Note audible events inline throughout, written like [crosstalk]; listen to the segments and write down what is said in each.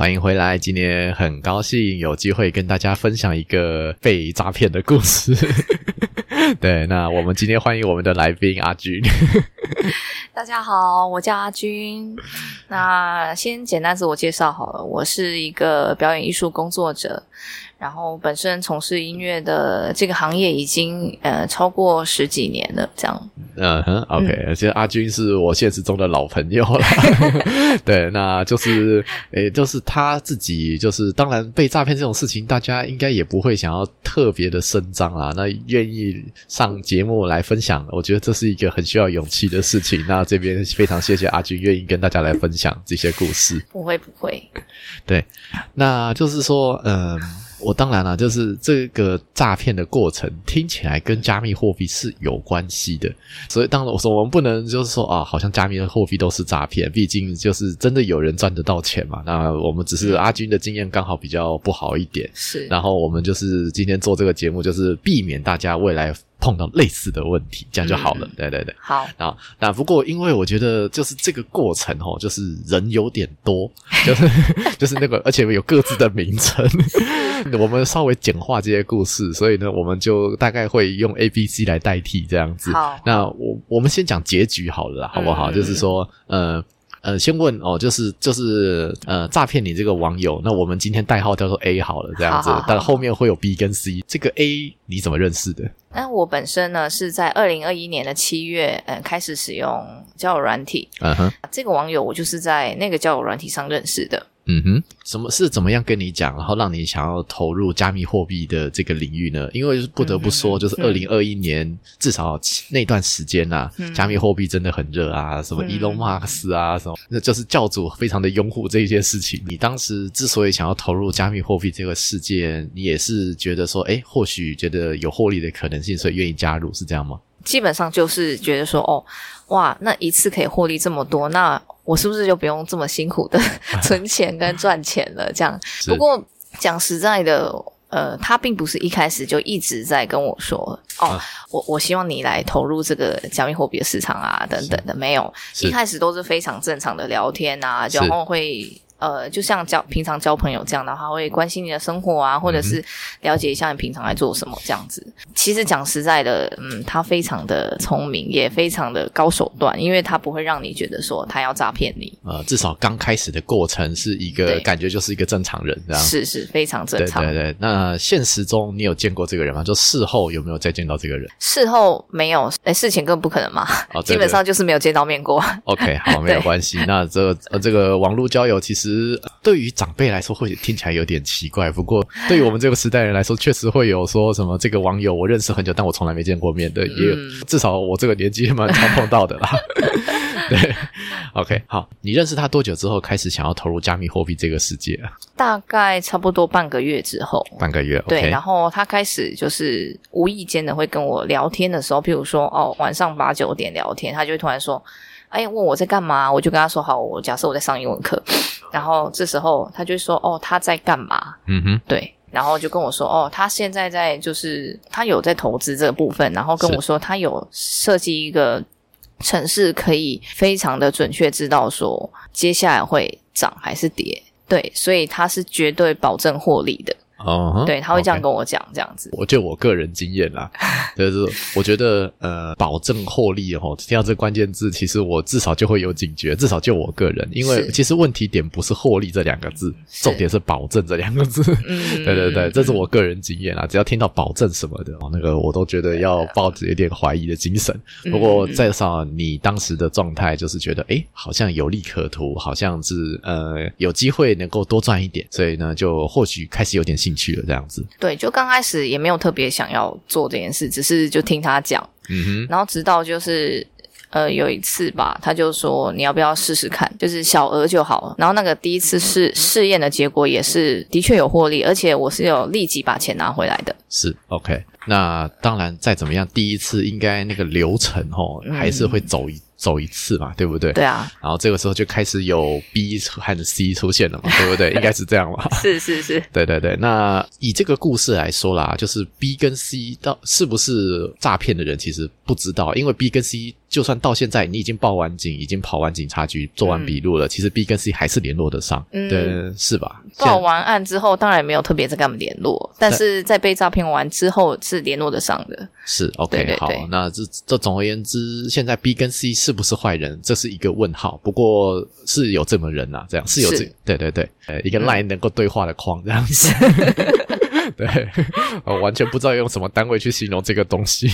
欢迎回来，今天很高兴有机会跟大家分享一个被诈骗的故事。[laughs] 对，那我们今天欢迎我们的来宾阿军。[laughs] 大家好，我叫阿军。那先简单自我介绍好了，我是一个表演艺术工作者。然后本身从事音乐的这个行业已经呃超过十几年了，这样。嗯哼，OK，其实阿军是我现实中的老朋友了。[laughs] 对，那就是诶，就是他自己，就是当然被诈骗这种事情，大家应该也不会想要特别的声张啊。那愿意上节目来分享，我觉得这是一个很需要勇气的事情。那这边非常谢谢阿军愿意跟大家来分享这些故事。不会，不会。对，那就是说，嗯。我当然了，就是这个诈骗的过程听起来跟加密货币是有关系的，所以当然我说我们不能就是说啊，好像加密的货币都是诈骗，毕竟就是真的有人赚得到钱嘛。那我们只是阿军的经验刚好比较不好一点，是，然后我们就是今天做这个节目，就是避免大家未来。碰到类似的问题，这样就好了。对对对，好。啊，那不过因为我觉得就是这个过程哦，就是人有点多，[laughs] 就是就是那个，而且有各自的名称。[laughs] 我们稍微简化这些故事，所以呢，我们就大概会用 A、B、C 来代替这样子。好，那我我们先讲结局好了，好不好？就是说，呃。呃，先问哦，就是就是呃，诈骗你这个网友，那我们今天代号叫做 A 好了，这样子，但后面会有 B 跟 C。这个 A 你怎么认识的？那我本身呢是在二零二一年的七月，呃，开始使用交友软体。嗯哼，这个网友我就是在那个交友软体上认识的。嗯哼，什么是怎么样跟你讲，然后让你想要投入加密货币的这个领域呢？因为不得不说，就是二零二一年至少那段时间呐，加密货币真的很热啊，什么 Elon Musk 啊，什么那就是教主非常的拥护这一件事情。你当时之所以想要投入加密货币这个世界，你也是觉得说，哎，或许觉得有获利的可能性，所以愿意加入，是这样吗？基本上就是觉得说，哦，哇，那一次可以获利这么多，那。我是不是就不用这么辛苦的 [laughs] 存钱跟赚钱了？这样。不过讲实在的，呃，他并不是一开始就一直在跟我说，哦，我我希望你来投入这个加密货币的市场啊，等等的，没有，一开始都是非常正常的聊天啊，然后会。呃，就像交平常交朋友这样的话，会关心你的生活啊，或者是了解一下你平常在做什么这样子。其实讲实在的，嗯，他非常的聪明，也非常的高手段，因为他不会让你觉得说他要诈骗你。呃，至少刚开始的过程是一个感觉，就是一个正常人这样。是是，非常正常。对对对。那现实中你有见过这个人吗？就事后有没有再见到这个人？事后没有，哎，事情更不可能嘛。[laughs] 哦，基本上就是没有见到面过。OK，好，没有关系。[laughs] 那这呃，这个网络交友其实。对于长辈来说，会听起来有点奇怪。不过，对于我们这个时代人来说，确实会有说什么这个网友我认识很久，但我从来没见过面的，也至少我这个年纪蛮常碰到的啦。[laughs] 对，OK，好，你认识他多久之后开始想要投入加密货币这个世界啊？大概差不多半个月之后。半个月，对。然后他开始就是无意间的会跟我聊天的时候，譬如说哦，晚上八九点聊天，他就会突然说。哎，问我在干嘛，我就跟他说好，我假设我在上英文课，然后这时候他就说哦他在干嘛？嗯哼，对，然后就跟我说哦他现在在就是他有在投资这个部分，然后跟我说他有设计一个城市，可以非常的准确知道说接下来会涨还是跌，对，所以他是绝对保证获利的。哦，对，他会这样跟我讲，这样子。我就我个人经验啦，就是我觉得呃，保证获利哦，听到这关键字，其实我至少就会有警觉，至少就我个人，因为其实问题点不是获利这两个字，重点是保证这两个字。[laughs] 对对对，这是我个人经验啦。只要听到保证什么的哦，那个我都觉得要抱着有点怀疑的精神。不过再少你当时的状态就是觉得，哎，好像有利可图，好像是呃有机会能够多赚一点，所以呢，就或许开始有点兴。进去了这样子，对，就刚开始也没有特别想要做这件事，只是就听他讲，嗯哼，然后直到就是呃，有一次吧，他就说你要不要试试看，就是小额就好了。然后那个第一次试试验的结果也是的确有获利，而且我是有立即把钱拿回来的。是 OK，那当然再怎么样，第一次应该那个流程哦，还是会走一。走一次嘛，对不对？对啊。然后这个时候就开始有 B 和 C 出现了嘛，[laughs] 对不对？应该是这样吧。是是是。[laughs] 对对对。那以这个故事来说啦，就是 B 跟 C 到是不是诈骗的人，其实不知道，因为 B 跟 C。就算到现在，你已经报完警，已经跑完警察局，做完笔录了，其实 B 跟 C 还是联络得上，对，是吧？报完案之后，当然没有特别在跟他们联络，但是在被诈骗完之后是联络得上的。是 OK，好，那这这总而言之，现在 B 跟 C 是不是坏人，这是一个问号。不过是有这么人呐，这样是有这，对对对，呃，一个 line 能够对话的框这样子。[laughs] 对，[laughs] 我完全不知道用什么单位去形容这个东西。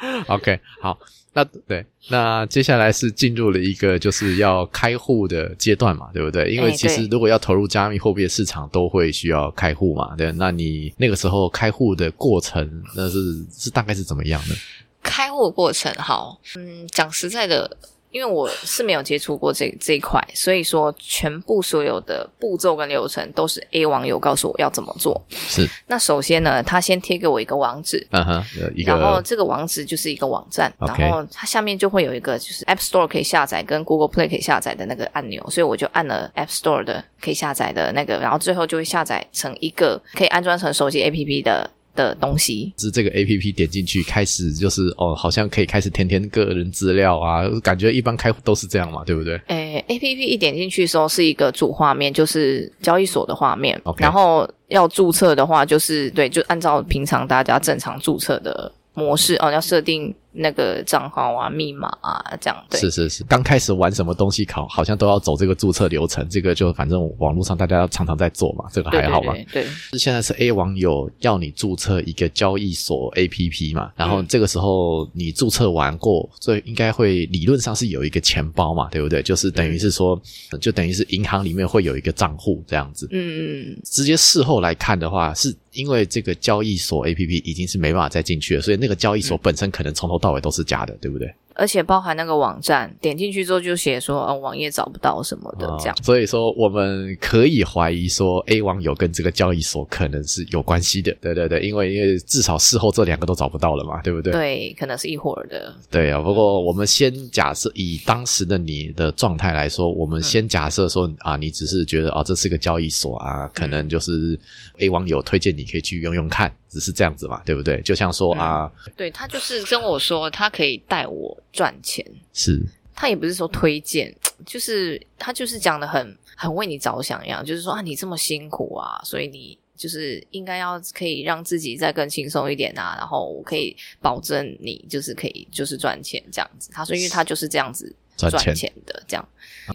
[laughs] OK，好。那对，那接下来是进入了一个就是要开户的阶段嘛，对不对？因为其实如果要投入加密货币的市场，都会需要开户嘛，对。那你那个时候开户的过程，那是是大概是怎么样的？开户过程，好，嗯，讲实在的。因为我是没有接触过这这一块，所以说全部所有的步骤跟流程都是 A 网友告诉我要怎么做。是，那首先呢，他先贴给我一个网址，嗯哼，然后这个网址就是一个网站，然后它下面就会有一个就是 App Store 可以下载跟 Google Play 可以下载的那个按钮，所以我就按了 App Store 的可以下载的那个，然后最后就会下载成一个可以安装成手机 APP 的。的东西是这个 A P P 点进去开始就是哦，好像可以开始填填个人资料啊，感觉一般开户都是这样嘛，对不对？诶，A P P 一点进去的时候是一个主画面，就是交易所的画面，然后要注册的话就是对，就按照平常大家正常注册的模式哦，要设定。那个账号啊，密码啊，这样对。是是是，刚开始玩什么东西考，好像都要走这个注册流程。这个就反正网络上大家常常在做嘛，这个还好嘛？对。现在是 A 网友要你注册一个交易所 APP 嘛，然后这个时候你注册完过，所以应该会理论上是有一个钱包嘛，对不对？就是等于是说，就等于是银行里面会有一个账户这样子。嗯嗯。直接事后来看的话，是因为这个交易所 APP 已经是没办法再进去了，所以那个交易所本身可能从头。到尾都是假的，对不对？而且包含那个网站，点进去之后就写说，呃，网页找不到什么的这样。所以说，我们可以怀疑说，A 网友跟这个交易所可能是有关系的。对对对，因为因为至少事后这两个都找不到了嘛，对不对？对，可能是一伙儿的。对啊，不过我们先假设以当时的你的状态来说，我们先假设说啊，你只是觉得啊，这是个交易所啊，可能就是 A 网友推荐你可以去用用看，只是这样子嘛，对不对？就像说啊，对他就是跟我说，他可以带我。赚钱是，他也不是说推荐，[tsk] 就是他就是讲的很很为你着想一样，就是说啊，你这么辛苦啊，所以你就是应该要可以让自己再更轻松一点啊，然后我可以保证你就是可以就是赚钱这样子。他说，因为他就是这样子赚钱的这样。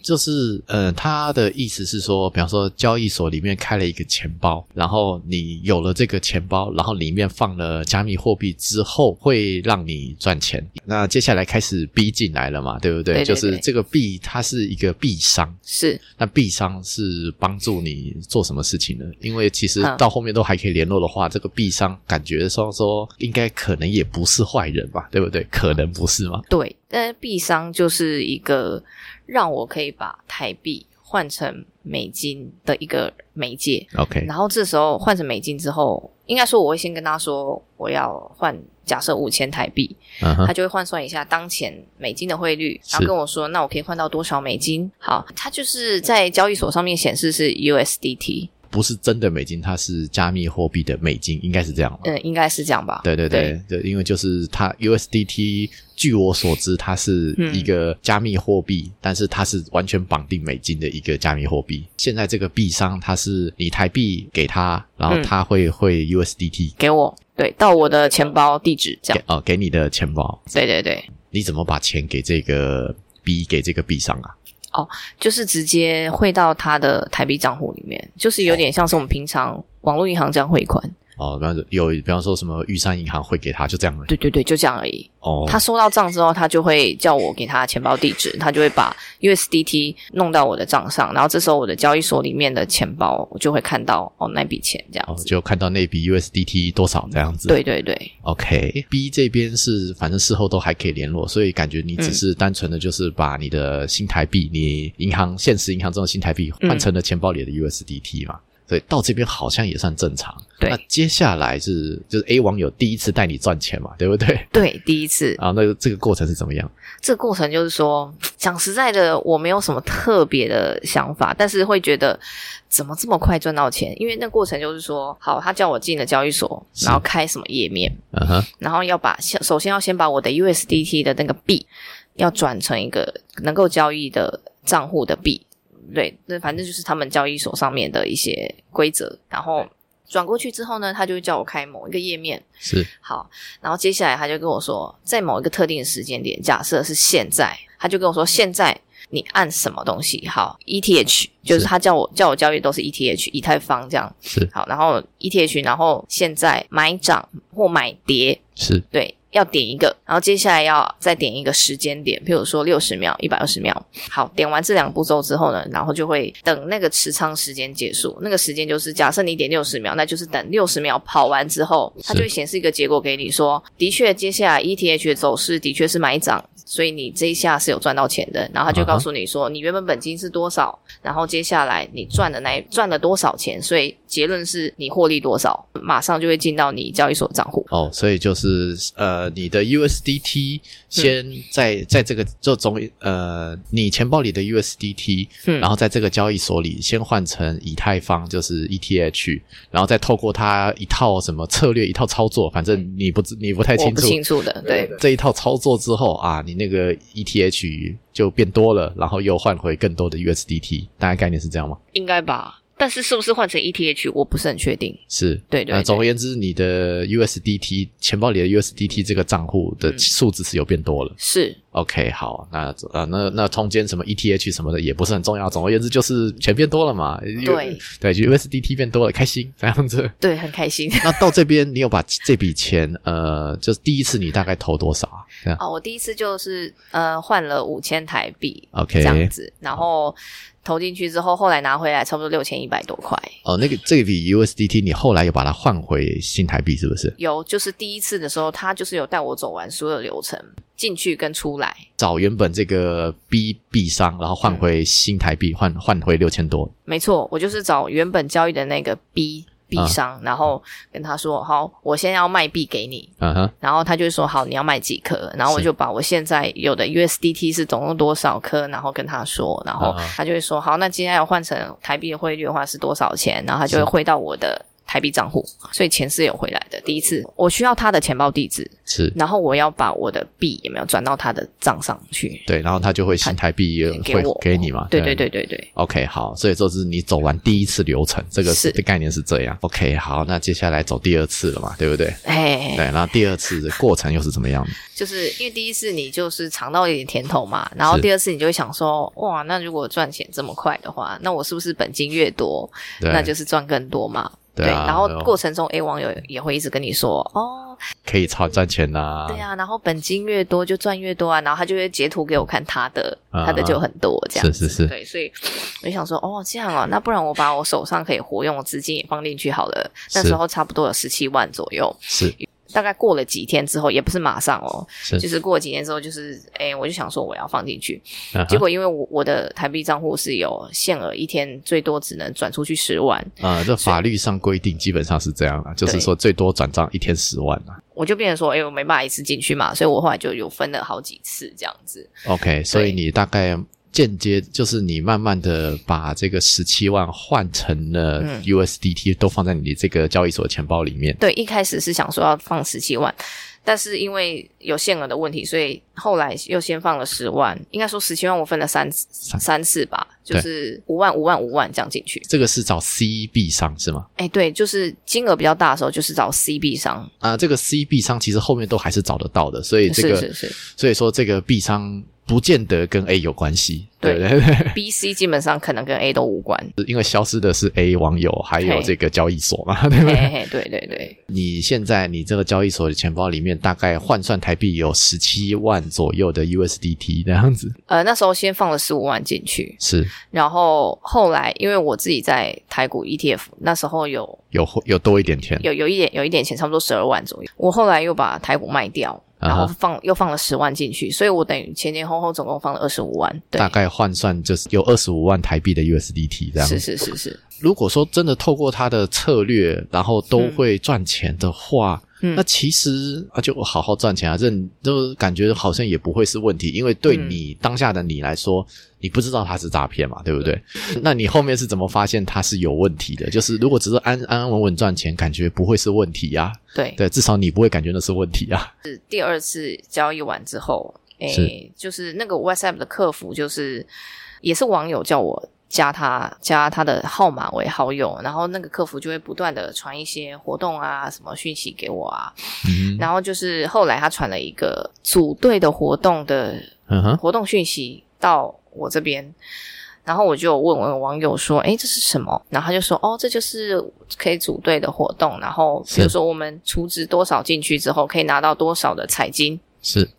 就是呃，他的意思是说，比方说交易所里面开了一个钱包，然后你有了这个钱包，然后里面放了加密货币之后，会让你赚钱。那接下来开始逼进来了嘛，对不对？就是这个币，它是一个币商，是那币商是帮助你做什么事情呢？因为其实到后面都还可以联络的话，这个币商感觉上说应该可能也不是坏人吧，对不对？可能不是吗？对，但币商就是一个。让我可以把台币换成美金的一个媒介，OK。然后这时候换成美金之后，应该说我会先跟他说我要换，假设五千台币，他就会换算一下当前美金的汇率，然后跟我说那我可以换到多少美金？好，他就是在交易所上面显示是 USDT。不是真的美金，它是加密货币的美金，应该是这样吧？嗯，应该是这样吧。对对对对，因为就是它 USDT，据我所知，它是一个加密货币，但是它是完全绑定美金的一个加密货币。现在这个币商，它是你台币给他，然后他会汇 USDT 给我，对，到我的钱包地址这样。哦，给你的钱包。对对对。你怎么把钱给这个币给这个币商啊？哦，就是直接汇到他的台币账户里面，就是有点像是我们平常网络银行这样汇款。哦，比方说有，比方说什么玉山银行会给他，就这样而已。对对对，就这样而已。哦，他收到账之后，他就会叫我给他钱包地址，他就会把 USDT 弄到我的账上，然后这时候我的交易所里面的钱包我就会看到哦那笔钱这样哦，子。就看到那笔 USDT 多少这样子。对对对，OK，B 这边是反正事后都还可以联络，所以感觉你嗯只是单纯的就是把你的新台币，你银行现实银行中的新台币换成了钱包里的 USDT 嘛。所以到这边好像也算正常。对那接下来是就是 A 网友第一次带你赚钱嘛，对不对？对，第一次啊，那个这个过程是怎么样？这个过程就是说，讲实在的，我没有什么特别的想法，但是会觉得怎么这么快赚到钱？因为那过程就是说，好，他叫我进了交易所，然后开什么页面，嗯哼，然后要把先首先要先把我的 USDT 的那个币要转成一个能够交易的账户的币，对，那反正就是他们交易所上面的一些规则，然后转过去之后呢，他就会叫我开某一个页面，是好，然后接下来他就跟我说，在某一个特定的时间点，假设是现在，他就跟我说现在。你按什么东西？好，ETH 就是是他叫我叫我交易都是 ETH 以太坊这样。是好，然后 ETH，然后现在买涨或买跌，是对，要点一个，然后接下来要再点一个时间点，譬如说六十秒、一百二十秒。好，点完这两步骤之后呢，然后就会等那个持仓时间结束。那个时间就是假设你点六十秒，那就是等六十秒跑完之后，它就会显示一个结果给你说，的确接下来 ETH 的走势的确是买涨。所以你这一下是有赚到钱的，然后他就告诉你说，你原本本金是多少，然后接下来你赚的那赚了多少钱，所以结论是你获利多少，马上就会进到你交易所账户。哦，所以就是呃，你的 USDT 先在、在这个就总呃，你钱包里的 USDT，、嗯然后在这个交易所里先换成以太坊，就是 ETH，然后再透过它一套什么策略、一套操作，反正你不知你不太清楚。清楚的，对。这一套操作之后啊，你那个 ETH 就变多了，然后又换回更多的 USDT，大概概念是这样吗？应该吧。但是是不是换成 ETH，我不是很确定。是，对对对呃总而言之，你的 USDT 钱包里的 USDT 这个账户的嗯数字是有变多了。是 OK，好，那呃，那那中间什么 ETH 什么的也不是很重要。总而言之，就是钱变多了嘛。对对，就 USDT 变多了，开心这样子。对，很开心。[laughs] 那到这边，你有把这笔钱，呃，就是第一次你大概投多少啊？哦，我第一次就是呃换了五千台币 OK 这样子，然后投进去之后，后来拿回来差不多六千一百多块。哦，那个这笔 USDT 你后来有把它换回新台币，是不是？有，就是第一次的时候，他就是有带我走完所有的流程，进去跟出来。找原本这个 B 币商，然后换回新台币，换换回六千多。没错，我就是找原本交易的那个 B 币啊。商，然后跟他说：“好，我先要卖币给你。”嗯哼，然后他就说好，你要卖几颗，然后我就把我现在有的 USDT 是总共多少颗，然后跟他说，然后他就会说好，那今天要换成台币的汇率的话是多少钱，然后他就会汇到我的台币账户，所以钱是有回来的。第一次我需要他的钱包地址，是然后我要把我的币有没有转到他的账上去，对，然后他就会新台币会给你嘛？对对对对对，OK，好，所以这是你走完第一次流程，这个是的概念是这样。OK，好，那接下来走第二次了嘛，对不对？哎，对，然后第二次的过程又是怎么样的？就是因为第一次你就是尝到一点甜头嘛，然后第二次你就会想说，哇，那如果赚钱这么快的话，那我是不是本金越多，那就是赚更多嘛？对啊然后然后过程中 A 网友也会一直跟你说，哦，可以超赚钱呐、对啊，然后本金越多就赚越多啊，然后他就会截图给我看他的，啊他的就很多这样子，是是是。对，所以我就想说，哦，这样啊，那不然我把我手上可以活用的资金也放进去好了，那时候差不多有十七万左右，是大概过了几天之后，也不是马上哦，是，就是过了几天之后，就是哎，我就想说我要放进去，结果因为我我的台币账户是有限额，一天最多只能转出去十万，呃，这法律上规定基本上是这样啊，就是对说最多转账一天十万啊。我就变成说，哎、我没办法一次进去嘛，所以我后来就有分了好几次这样子。OK，所以你大概间接就是你慢慢的把这个十七万换成了嗯 USDT，、都放在你这个交易所的钱包里面。对，一开始是想说要放十七万，但是因为有限额的问题，所以后来又先放了十万。应该说十七万我分了三三次吧，就是五万、五万、五万这样进去。这个是找 CB 商是吗？哎，对，就是金额比较大的时候，就是找 CB 商，啊、这个 CB 商其实后面都还是找得到的，所以这个是是是，所以说这个币商不见得跟 A 有关系。对对 [laughs] 对对，B、C 基本上可能跟 A 都无关。因为消失的是 A 网友，还有这个交易所嘛，[laughs] 对不对？对对对，你现在你这个交易所的钱包里面大概换算台币有十七万左右的 USDT 那样子，呃，那时候先放了十五万进去，是然后后来因为我自己在台股 ETF，那时候有有有多一点钱，有有一点有一点钱，差不多十二万左右。我后来又把台股卖掉，然后放、又放了十万进去，所以我等于前前后后总共放了二十五万。对大，概换算就是有二十五万台币的 USDT 这样子。是是是是，如果说真的透过他的策略，然后都会赚钱的话，嗯那其实啊就好好赚钱啊，这都感觉好像也不会是问题，因为对嗯你当下的你来说，你不知道它是诈骗嘛，对不对？那你后面是怎么发现它是有问题的？就是如果只是安安安稳稳赚钱，感觉不会是问题呀、对。对，至少你不会感觉那是问题啊。是第二次交易完之后，是诶，就是那个 WhatsApp 的客服，就是也是网友叫我加他加他的号码为好友，然后那个客服就会不断的传一些活动啊、什么讯息给我啊，嗯然后就是后来他传了一个组队的活动的活动讯息到我这边。然后我就问我的网友说：“哎，这是什么？”然后他就说：“哦，这就是可以组队的活动。然后比如说我们储值多少进去之后，可以拿到多少的彩金。是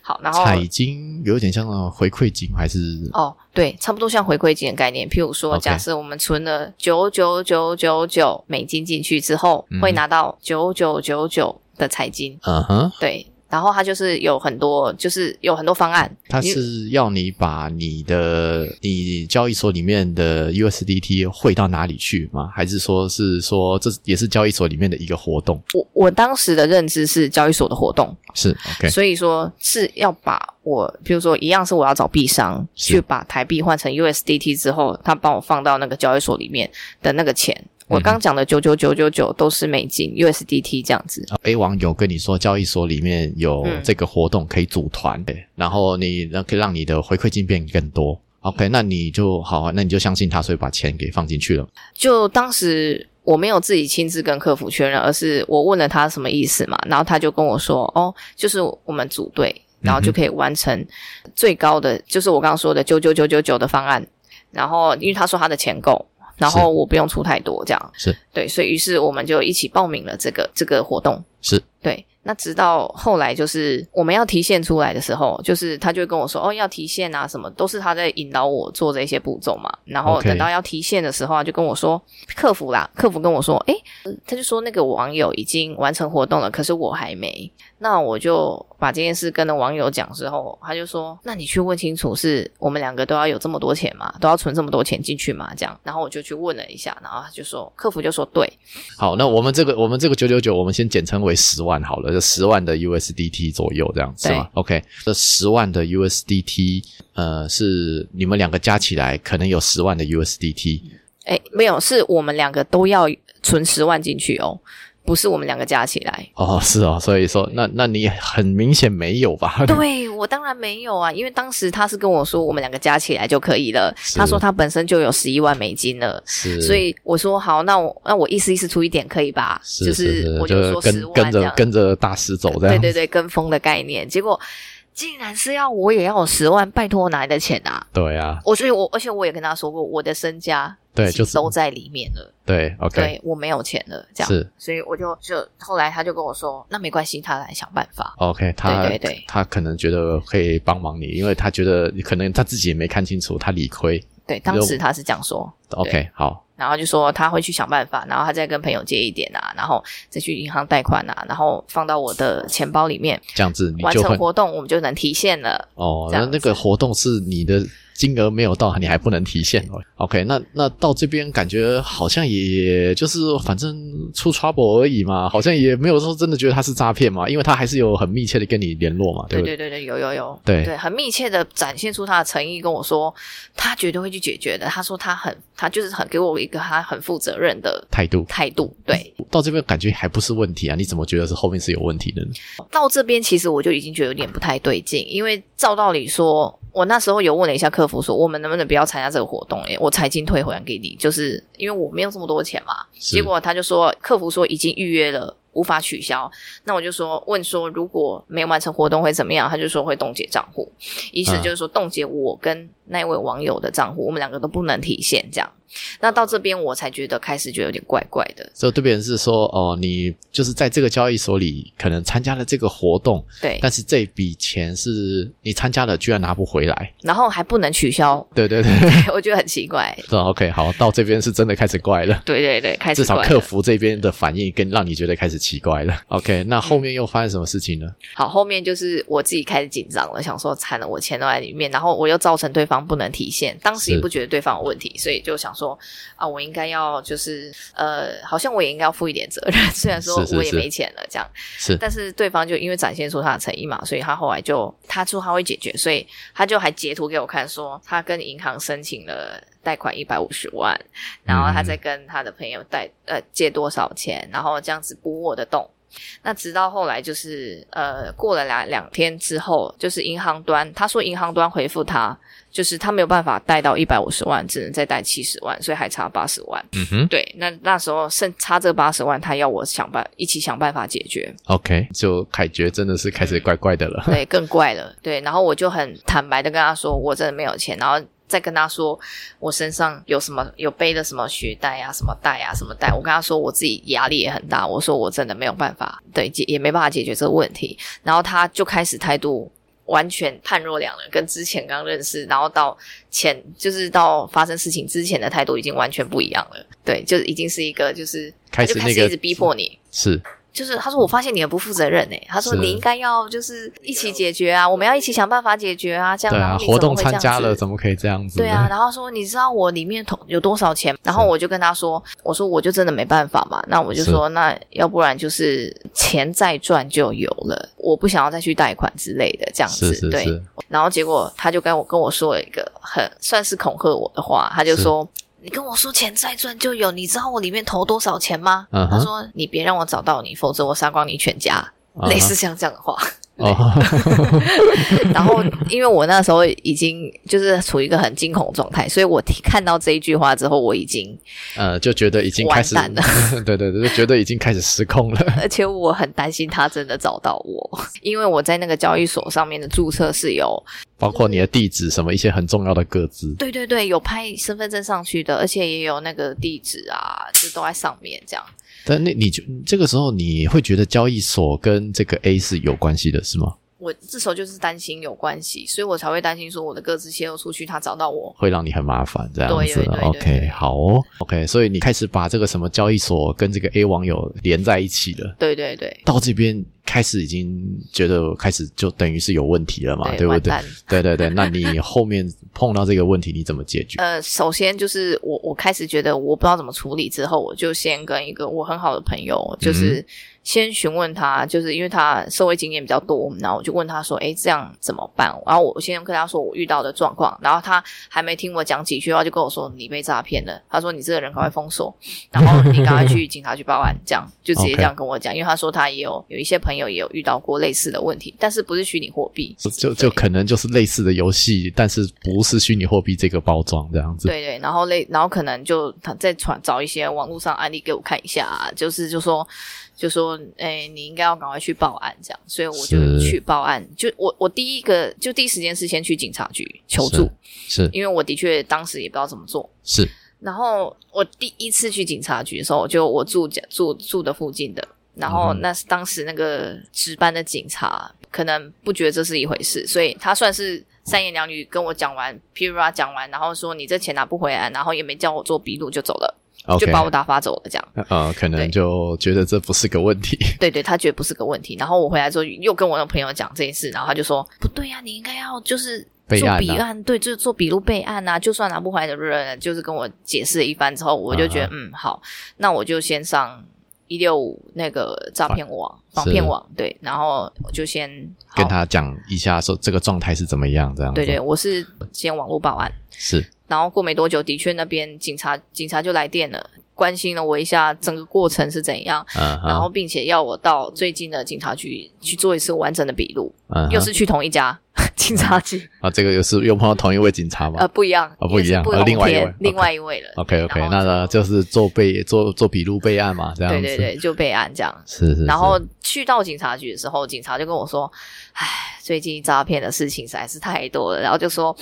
好，然后彩金有点像回馈金还是哦，对，差不多像回馈金的概念。譬如说假设我们存了九九九九九美金进去之后，嗯会拿到九九九九的彩金。嗯哼，对，然后它就是有很多，就是有很多方案。它是要你把你的你交易所里面的 USDT 汇到哪里去吗？还是说是说这也是交易所里面的一个活动？我我当时的认知是交易所的活动，是 OK，所以说是要把我，比如说一样是我要找币商去把台币换成 USDT 之后，他帮我放到那个交易所里面的那个钱。我刚讲的九九九九九都是美金 USDT 这样子，A 网友跟你说，交易所里面有嗯这个活动可以组团，对，然后你那可以让你的回馈金变更多。OK，那你就好啊，那你就相信他，所以把钱给放进去了。就当时我没有自己亲自跟客服确认，而是我问了他什么意思嘛，然后他就跟我说：“哦，就是我们组队，然后就可以完成最高的，就是我刚刚说的九九九九九的方案。然后因为他说他的钱够，然后我不用出太多，这样是对，所以于是我们就一起报名了这个这个活动。是对，那直到后来就是我们要提现出来的时候，就是他就会跟我说哦，要提现啊，什么都是他在引导我做这些步骤嘛。然后等到要提现的时候，他就跟我说客服啦，客服跟我说，诶，他就说那个网友已经完成活动了，可是我还没。那我就把这件事跟那网友讲之后，他就说：“那你去问清楚，是我们两个都要有这么多钱吗，都要存这么多钱进去吗？”这样，然后我就去问了一下，然后他就说，客服就说：“对，好，那我们这个我们这个九九九，我们先简称为十万好了，就十万的 USDT 左右这样子吗。OK，这十万的 USDT，呃，是你们两个加起来可能有十万的 USDT。哎，没有，是我们两个都要存十万进去哦，不是我们两个加起来。哦，是哦，所以说，那那你很明显没有吧？[laughs] 对我当然没有啊，因为当时他是跟我说我们两个加起来就可以了，他说他本身就有十一万美金了。是，所以我说好，那我那我意思意思出一点可以吧？是就是我就说十跟跟着跟着大师走这样。对对对，跟风的概念。结果竟然是要我也要有十万，拜托我哪来的钱啊？对啊，我所以我而且我也跟他说过，我的身家对就是都在里面了。对，OK，对我没有钱了，这样是所以我就就后来他就跟我说，那没关系，他来想办法。OK，他对对对他可能觉得可以帮忙你，因为他觉得可能他自己也没看清楚，他理亏。对，当时他是这样说，OK，好，然后就说他会去想办法，然后他再跟朋友借一点啊，然后再去银行贷款啊，然后放到我的钱包里面，这样子你完成活动，我们就能提现了。哦，那那个活动是你的金额没有到，你还不能提现哦。OK，那那到这边感觉好像也就是反正出 trouble 而已嘛，好像也没有说真的觉得他是诈骗嘛，因为他还是有很密切的跟你联络嘛，不对对对对，有有有，对对，很密切的展现出他的诚意，跟我说他绝对会去解决的。他说他很，他就是很给我一个他很负责任的态度态度。对，到这边感觉还不是问题啊，你怎么觉得是后面是有问题的呢？到这边其实我就已经觉得有点不太对劲，因为照道理说，我那时候有问了一下客服说，我们能不能不要参加这个活动？诶，我财金退还给你，就是因为我没有这么多钱嘛。结果他就说，客服说已经预约了。无法取消。那我就说问说，如果没有完成活动会怎么样？他就说会冻结账户，意思就是说冻结我跟那位网友的账户，我们两个都不能提现这样。那到这边我才觉得开始觉得有点怪怪的。所以对别人是说，哦，你就是在这个交易所里可能参加了这个活动，对，但是这笔钱是你参加了，居然拿不回来，然后还不能取消。对对对，[laughs] 我觉得很奇怪。对，OK，好，到这边是真的开始怪了。对对对，开始至少客服这边的反应跟让你觉得开始奇怪了。OK，那后面又发生什么事情呢？好，后面就是我自己开始紧张了，想说惨了，我钱都在里面，然后我又造成对方不能提现，当时也不觉得对方有问题，所以就想说啊，我应该要就是呃，好像我也应该要负一点责任，虽然说我也没钱了这样，是，但是对方就因为展现出他的诚意嘛，所以他后来就他说他会解决，所以他就还截图给我看，说他跟银行申请了贷款一百五十万，然后他再跟他的朋友贷呃借多少钱，然后这样子补我的洞。那直到后来，就是呃，过了两两天之后，就是银行端他说，银行端回复他，就是他没有办法贷到一百五十万，只能再贷七十万，所以还差八十万。嗯哼，对，那那时候剩差这八十万，他要我想办一起想办法解决。OK，就凯觉真的是开始怪怪的了。[laughs] 对，更怪了。对，然后我就很坦白的跟他说，我真的没有钱，然后。再跟他说我身上有什么有背的什么血袋啊什么袋啊什么袋，我跟他说我自己压力也很大，我说我真的没有办法，对也没办法解决这个问题，然后他就开始态度完全判若两人，跟之前刚认识，然后到前就是到发生事情之前的态度已经完全不一样了，对，就已经是一个就是开始那个一直逼迫你是。[laughs] 就是他说我发现你很不负责任诶，他说你应该要就是一起解决啊，我们要一起想办法解决啊，这样对啊，活动参加了，怎么可以这样子？对啊，，然后说你知道我里面投有多少钱？然后我就跟他说，我说我就真的没办法嘛，那我就说那要不然就是钱再赚就有了，我不想要再去贷款之类的这样子，对。是是是，然后结果他就跟我跟我说了一个很算是恐吓我的话，他就说。你跟我说钱再赚就有，你知道我里面投多少钱吗？他说你别让我找到你，否则我杀光你全家。啊类似像这样的话，哦，[laughs] 然后因为我那时候已经就是处于一个很惊恐状态，所以我听看到这一句话之后，我已经，呃，就觉得已经开始 [laughs] 对对对，就觉得已经开始失控了。而且我很担心他真的找到我，[laughs] 因为我在那个交易所上面的注册是有，包括你的地址什么一些很重要的个资。对对对，有拍身份证上去的，而且也有那个地址啊，就都在上面这样。但那你就这个时候你会觉得交易所跟这个 A 是有关系的，是吗？我这时候就是担心有关系，所以我才会担心说我的个资泄露出去，他找到我。会让你很麻烦这样子。对对对对 OK，好哦。OK，所以你开始把这个什么交易所跟这个 A 网友连在一起了。对对对，到这边开始已经觉得开始就等于是有问题了嘛，对对不对？[laughs] 对对对，那你后面碰到这个问题你怎么解决？呃，首先就是我我开始觉得我不知道怎么处理，之后我就先跟一个我很好的朋友，就是先询问他，就是因为他社会经验比较多，然后我就问他说：“哎，这样怎么办？”然后我先跟他说我遇到的状况，然后他还没听我讲几句话，就跟我说：“你被诈骗了。”他说：“你这个人赶快封锁，然后你赶快去警察局报案。”这样 [laughs] 就直接这样跟我讲，因为他说他也有有一些朋友也有遇到过类似的问题，但是不是虚拟货币，就就就可能就是类似的游戏，但是不是虚拟货币这个包装这样子。对对，然后类，然后可能就他再传找一些网络上案例给我看一下、啊，就是就说就说，哎，你应该要赶快去报案，这样，所以我就去报案。就我我第一个就第一时间是先去警察局求助，是因为我的确当时也不知道怎么做。是然后我第一次去警察局的时候，就我住家住住的附近的，然后嗯那是当时那个值班的警察可能不觉得这是一回事，所以他算是三言两语跟我讲完，譬如啊讲完，然后说你这钱拿不回来，然后也没叫我做笔录就走了就把我打发走了这样。呃，可能就觉得这不是个问题。[laughs] 对对，他觉得不是个问题。然后我回来之后又跟我那朋友讲这件事，然后他就说不对呀、你应该要就是做备案啊笔案，对，就是做笔录备案啊，就算拿不回来的人，就是跟我解释了一番之后，我就觉得、啊嗯好，那我就先上一六五那个诈骗网是防骗网，对，然后我就先跟他讲一下，说这个状态是怎么样，这样。对对，我是先网络报案，是然后过没多久，的确那边警察警察就来电了，关心了我一下整个过程是怎样，然后并且要我到最近的警察局去做一次完整的笔录，又是去同一家，[laughs] 警察局啊，这个又是又碰到同一位警察吗？呃，不一样，啊，不一样，呃，另外一位，另外一位了。OK OK，那就是做备做做笔录备案嘛，这样子。对对对，就备案这样。是是。然后去到警察局的时候，警察就跟我说：“哎，最近诈骗的事情实在是太多了。”然后就说。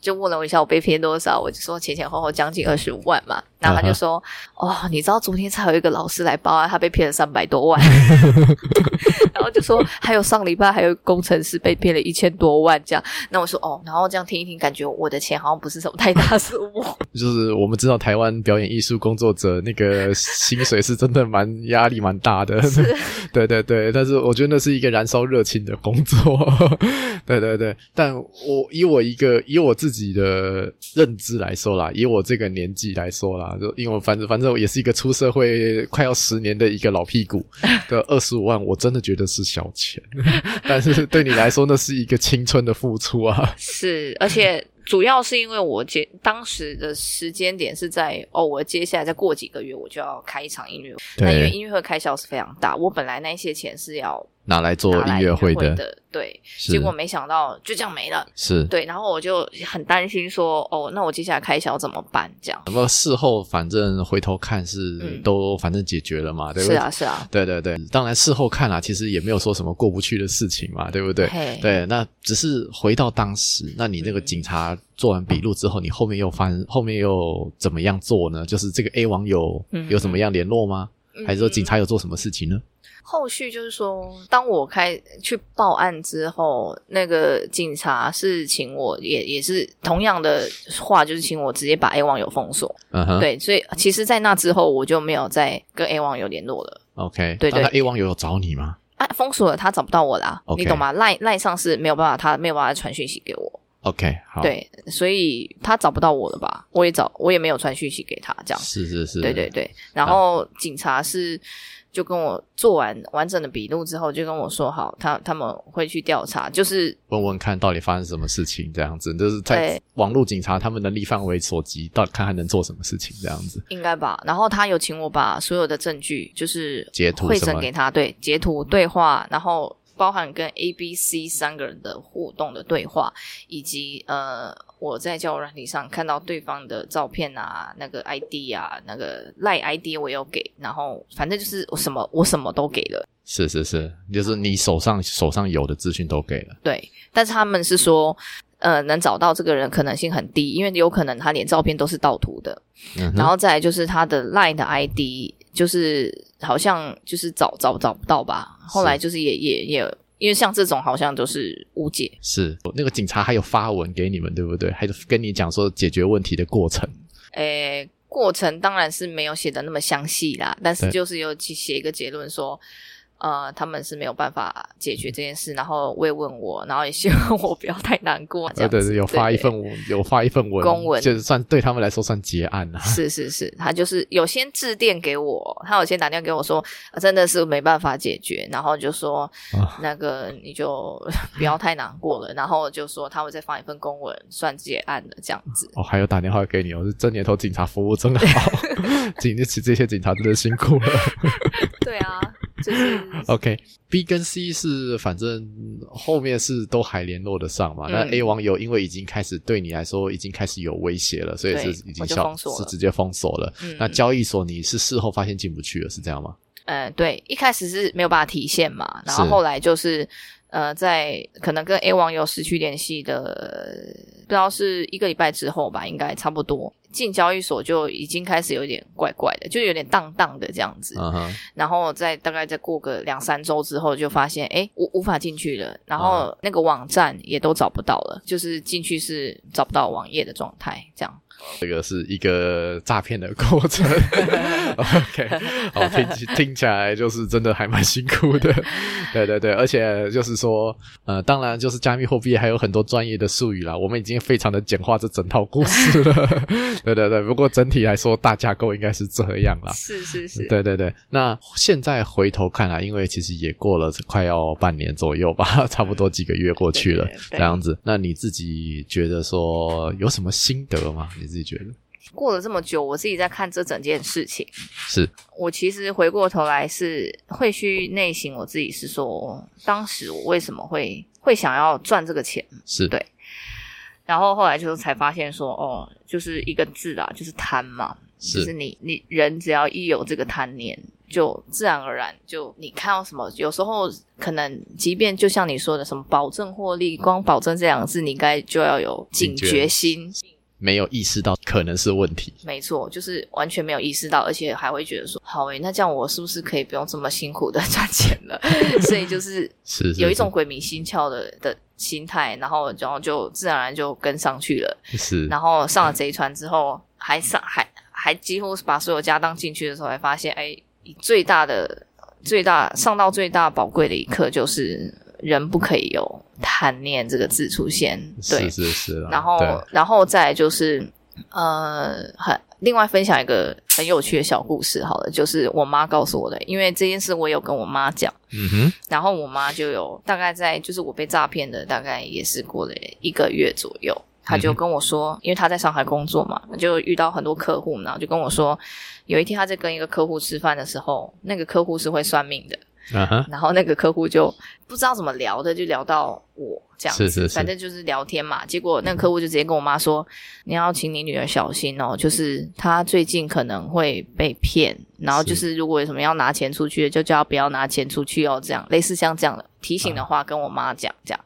就问了我一下，我被骗多少？我就说前前后后将近二十五万嘛。然后他就说：“哦，你知道昨天才有一个老师来报案，他被骗了三百多万。[laughs] ”然后就说还有上礼拜还有工程师被骗了一千多万这样。那我说哦，然后这样听一听，感觉我的钱好像不是什么太大数目。[laughs] 就是我们知道台湾表演艺术工作者那个薪水是真的蛮压力蛮大的。[laughs] 对对对，但是我觉得那是一个燃烧热情的工作。对对对，但我以我一个以我自己的认知来说啦，以我这个年纪来说啦。啊，就因为反正反正我也是一个出社会快要十年的一个老屁股，[laughs] 的二十五万我真的觉得是小钱，[laughs] 但是对你来说那是一个青春的付出啊。[laughs] 是，而且主要是因为我接当时的时间点是在哦，我接下来再过几个月我就要开一场音乐会，那因为音乐会开销是非常大，我本来那些钱是要。拿来做音乐会的，对，结果没想到就这样没了，是对，然后我就很担心说，哦，那我接下来开销怎么办？这样，那么事后反正回头看是都反正解决了嘛，对不对？是啊，是啊，对对对，当然事后看啊，其实也没有说什么过不去的事情嘛，对不对？对，那只是回到当时，那你那个警察做完笔录之后，你后面又翻，后面又怎么样做呢？就是这个 A 网友有怎么样联络吗？还是说警察有做什么事情呢？后续就是说，当我开去报案之后，那个警察是请我，也也是同样的话，就是请我直接把 A 网友封锁。嗯哼，对，所以其实，在那之后，我就没有再跟 A 网友联络了。OK，对对，A 网友有找你吗？啊，封锁了，他找不到我啦。你懂吗？赖赖上是没有办法，他没有办法传讯息给我。OK，好，对，所以他找不到我了吧？我也找，我也没有传讯息给他，这样。是是是，对对对。然后警察是。就跟我做完完整的笔录之后，就跟我说好，他他们会去调查，就是问问看到底发生什么事情，这样子，就是在网络警察他们能力范围所及，到看还能做什么事情，这样子，应该吧。然后他有请我把所有的证据，就是截图汇整给他，对，截图对话，然后。包含跟 A、B、C 三个人的互动的对话，以及呃，我在交友软体上看到对方的照片啊，那个 ID 啊，那个赖 ID 我有给，然后反正就是我什么我什么都给了。是是是，就是你手上手上有的资讯都给了。对，但是他们是说，呃，能找到这个人可能性很低，因为有可能他连照片都是盗图的。嗯。然后再来就是他的赖的 ID，就是好像就是找找找不到吧。后来就是也也也，因为像这种好像都是误解。是那个警察还有发文给你们，对不对？还是跟你讲说解决问题的过程？诶，过程当然是没有写的那么详细啦，但是就是有去写一个结论说。呃，他们是没有办法解决这件事，然后慰问我，然后也希望我不要太难过。对对，有发一份文有发一份文公文，就是算对他们来说算结案了。是是是，他就是有先致电给我，他有先打电话给我说，真的是没办法解决，然后就说那个你就 [laughs] 不要太难过了，然后就说他会再发一份公文算结案的这样子。哦，还有打电话给你，我是这年头警察服务真好，[laughs] 警得起这些警察真的辛苦了。[laughs] 对啊。就是 [laughs] OK，B 跟 C 是反正后面是都还联络得上嘛。那 A 网友因为已经开始对你来说已经开始有威胁了，所以是已经消是直接封锁了。那交易所你是事后发现进不去了，是这样吗？呃，对，一开始是没有办法提现嘛，然后后来就是呃，在可能跟 A 网友失去联系的，不知道是一个礼拜之后吧，应该差不多。进交易所就已经开始有点怪怪的，就有点荡荡的这样子。然后再大概再过个两三周之后，就发现哎，无无法进去了。然后那个网站也都找不到了，就是进去是找不到网页的状态，这样。这个是一个诈骗的过程 [laughs]，OK，好听 [laughs] 听起来就是真的还蛮辛苦的，[laughs] 对对对，而且就是说，呃，当然就是加密货币还有很多专业的术语啦，我们已经非常的简化这整套故事了，[laughs] 对对对，不过整体来说大架构应该是这样啦，是是是，对对对，那现在回头看来，因为其实也过了快要半年左右吧，差不多几个月过去了，这样子，那你自己觉得说有什么心得吗？你自己觉得过了这么久，我自己在看这整件事情，是我其实回过头来是会去内省，我自己是说，当时我为什么会。会想要赚这个钱，是对。然后后来就是才发现说，哦，就是一个字啊，就是贪嘛，就是你你人只要一有这个贪念，就自然而然就你看到什么，有时候可能即便就像你说的什么保证获利，光保证这两个字，你应该就要有警觉心。没有意识到可能是问题，没错，就是完全没有意识到，而且还会觉得说，好诶，那这样我是不是可以不用这么辛苦的 [laughs] 赚钱了？[laughs] 所以就是 [laughs] 是有一种鬼迷心窍的的心态，然后然后就自然而然就跟上去了。是，然后上了贼船之后，还上还还几乎把所有家当进去的时候，才发现，哎，最大的最大上到最大宝贵的一刻就是。人不可以有贪念这个字出现，对，是是是。然后，然后再就是，呃，很另外分享一个很有趣的小故事，好了，就是我妈告诉我的，因为这件事我有跟我妈讲，嗯哼，然后我妈就有大概在就是我被诈骗的大概也是过了一个月左右，她就跟我说，因为她在上海工作嘛，就遇到很多客户，然后就跟我说，有一天她在跟一个客户吃饭的时候，那个客户是会算命的。然后那个客户就不知道怎么聊的，就聊到我这样子，反正就是聊天嘛。结果那个客户就直接跟我妈说：“你要请你女儿小心哦，就是她最近可能会被骗。然后就是如果有什么要拿钱出去，就叫她不要拿钱出去哦。这样类似像这样的提醒的话，跟我妈讲这样。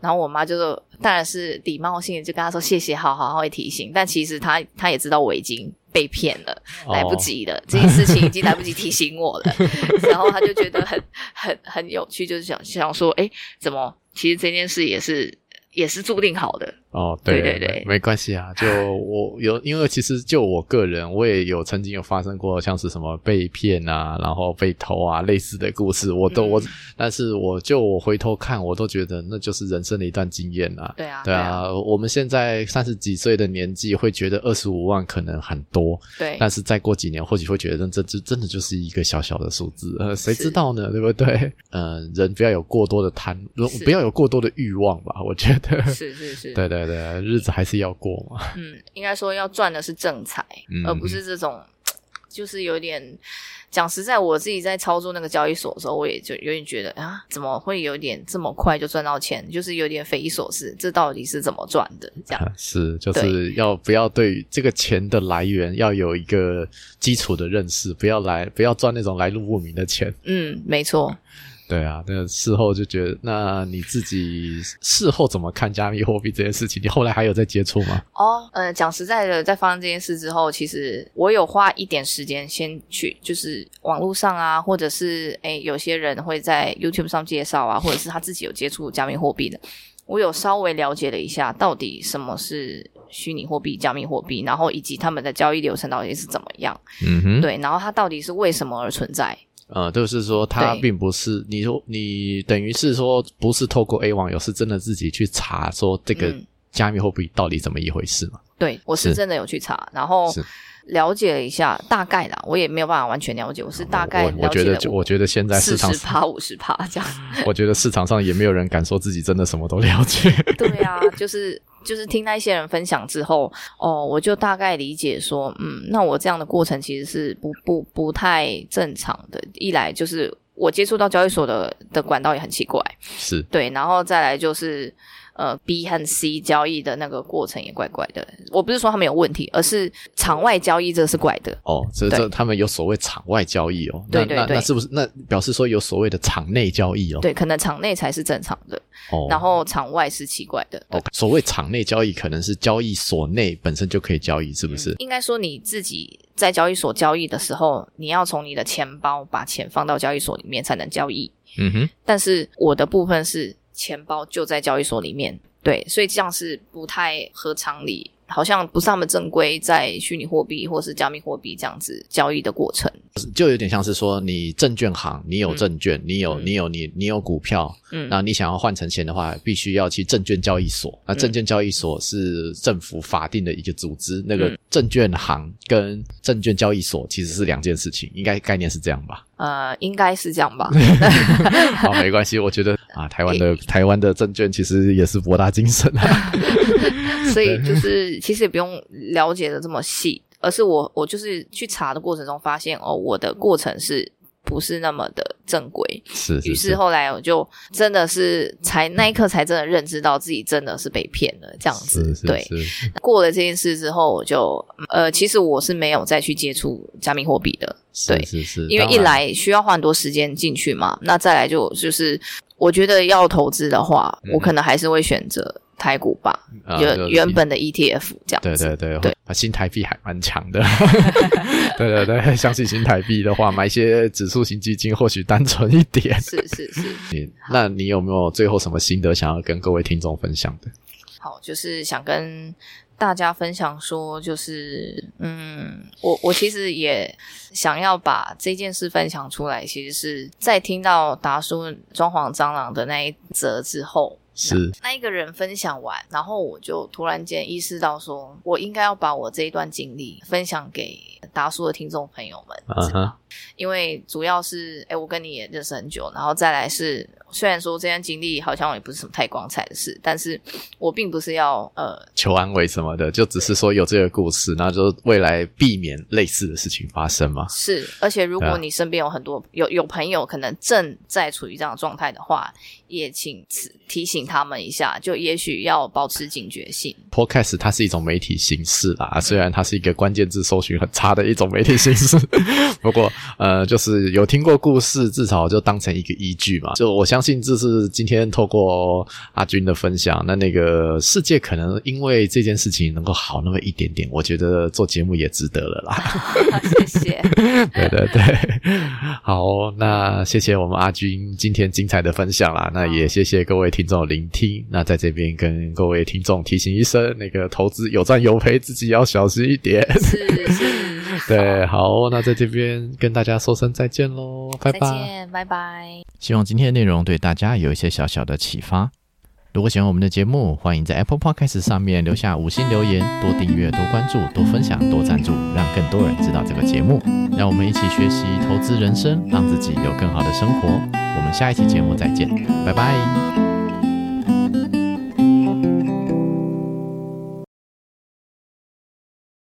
然后我妈就说，当然是礼貌性的就跟她说谢谢，好好会提醒。但其实她她也知道我已经。”被骗了，来不及了，这件事情已经来不及提醒我了。[laughs] 然后他就觉得很很很有趣，就是想想说，哎，怎么？其实这件事也是。也是注定好的哦，对对对，没关系啊。[laughs] 就我有，因为其实就我个人，我也有曾经有发生过像是什么被骗啊，然后被偷啊类似的故事，我都我，但是我就我回头看，我都觉得那就是人生的一段经验啊。对啊，对啊。我们现在三十几岁的年纪，会觉得二十五万可能很多，对。但是再过几年，或许会觉得这这真的就是一个小小的数字，呃，谁知道呢？对不对？嗯，[laughs] 人不要有过多的贪，不要有过多的欲望吧。我觉得。是是是，[laughs] 对对对，日子还是要过嘛。嗯，应该说要赚的是正财，而不是这种，就是有点讲实在，我自己在操作那个交易所的时候，我也就有点觉得啊，怎么会有点这么快就赚到钱？就是有点匪夷所思，这到底是怎么赚的？这样 [laughs] 是就是要不要对这个钱的来源要有一个基础的认识，不要来不要赚那种来路不明的钱。嗯，没错。对啊，那事后就觉得，那你自己事后怎么看加密货币这件事情？你后来还有在接触吗？哦，呃，讲实在的，在发生这件事之后，其实我有花一点时间先去，就是网络上啊，或者是诶，有些人会在 YouTube 上介绍啊，或者是他自己有接触加密货币的，我有稍微了解了一下，到底什么是虚拟货币、加密货币，然后以及他们的交易流程到底是怎么样。嗯哼，对，然后它到底是为什么而存在？呃，就是说，他并不是你说你等于是说，不是透过 A 网友，是真的自己去查说这个加密货币到底怎么一回事嘛？对，我是真的有去查，然后了解了一下，大概啦，我也没有办法完全了解，我是大概了解。我觉得，我觉得现在市场十趴五十趴这样。[laughs] 我觉得市场上也没有人敢说自己真的什么都了解。对啊，就是。就是听那些人分享之后，哦，我就大概理解说，嗯，那我这样的过程其实是不不不太正常的。一来就是我接触到交易所的的管道也很奇怪，是对，然后再来就是。呃，B 和 C 交易的那个过程也怪怪的。我不是说他们有问题，而是场外交易这是怪的。哦，这这他们有所谓场外交易哦。对对对，那是不是那表示说有所谓的场内交易哦？对，可能场内才是正常的。哦，然后场外是奇怪的。哦，所谓场内交易可能是交易所内本身就可以交易，是不是？应该说你自己在交易所交易的时候，你要从你的钱包把钱放到交易所里面才能交易。嗯哼。但是我的部分是。钱包就在交易所里面，对，所以这样是不太合常理。好像不是那么正规在虚拟货币或是加密货币这样子交易的过程，就有点像是说你证券行，你有证券，你有你有你你有股票，嗯，那你想要换成钱的话，必须要去证券交易所。那证券交易所是政府法定的一个组织，那个证券行跟证券交易所其实是两件事情，应该概念是这样吧？呃，应该是这样吧。[laughs] 好，没关系，我觉得啊，台湾的台湾的证券其实也是博大精深啊。[laughs] [laughs] 所以就是其实也不用了解的这么细，而是我我就是去查的过程中发现哦，我的过程是不是那么的正规。是，于是后来我就真的是才那一刻才真的认知到自己真的是被骗了这样子。对，过了这件事之后，我就呃，其实我是没有再去接触加密货币的。对，是是，因为一来需要花很多时间进去嘛，那再来就就是我觉得要投资的话，我可能还是会选择。台股吧，原原本的 ETF 这样子，对对对，啊，新台币还蛮强的，对 [laughs] 对对，[laughs] 相信新台币的话，买一些指数型基金或许单纯一点，是是是。[laughs] 你那你有没有最后什么心得想要跟各位听众分享的？好，就是想跟大家分享说，就是嗯，我我其实也想要把这件事分享出来，其实是在听到达叔装潢蟑螂的那一则之后。是那一个人分享完，然后我就突然间意识到，说我应该要把我这一段经历分享给达叔的听众朋友们。因为主要是，哎，我跟你也认识很久，然后再来是。虽然说这段经历好像也不是什么太光彩的事，但是我并不是要呃求安慰什么的，就只是说有这个故事，那就未来避免类似的事情发生嘛。是，而且如果你身边有很多有有朋友可能正在处于这样的状态的话，也请提醒他们一下，就也许要保持警觉性。Podcast 它是一种媒体形式啦，虽然它是一个关键字搜寻很差的一种媒体形式，[laughs] 不过呃，就是有听过故事，至少就当成一个依据嘛。就我相。相信这是今天透过阿军的分享，那那个世界可能因为这件事情能够好那么一点点，我觉得做节目也值得了啦。[laughs] 谢谢。[laughs] 对对对，好，那谢谢我们阿军今天精彩的分享啦。那也谢谢各位听众聆听。那在这边跟各位听众提醒一声，那个投资有赚有赔，自己要小心一点。是是。对，好，那在这边跟大家说声再见喽，拜拜，再见，拜拜。希望今天的内容对大家有一些小小的启发。如果喜欢我们的节目，欢迎在 Apple Podcast 上面留下五星留言，多订阅、多关注、多分享、多赞助，让更多人知道这个节目。让我们一起学习投资人生，让自己有更好的生活。我们下一期节目再见，拜拜。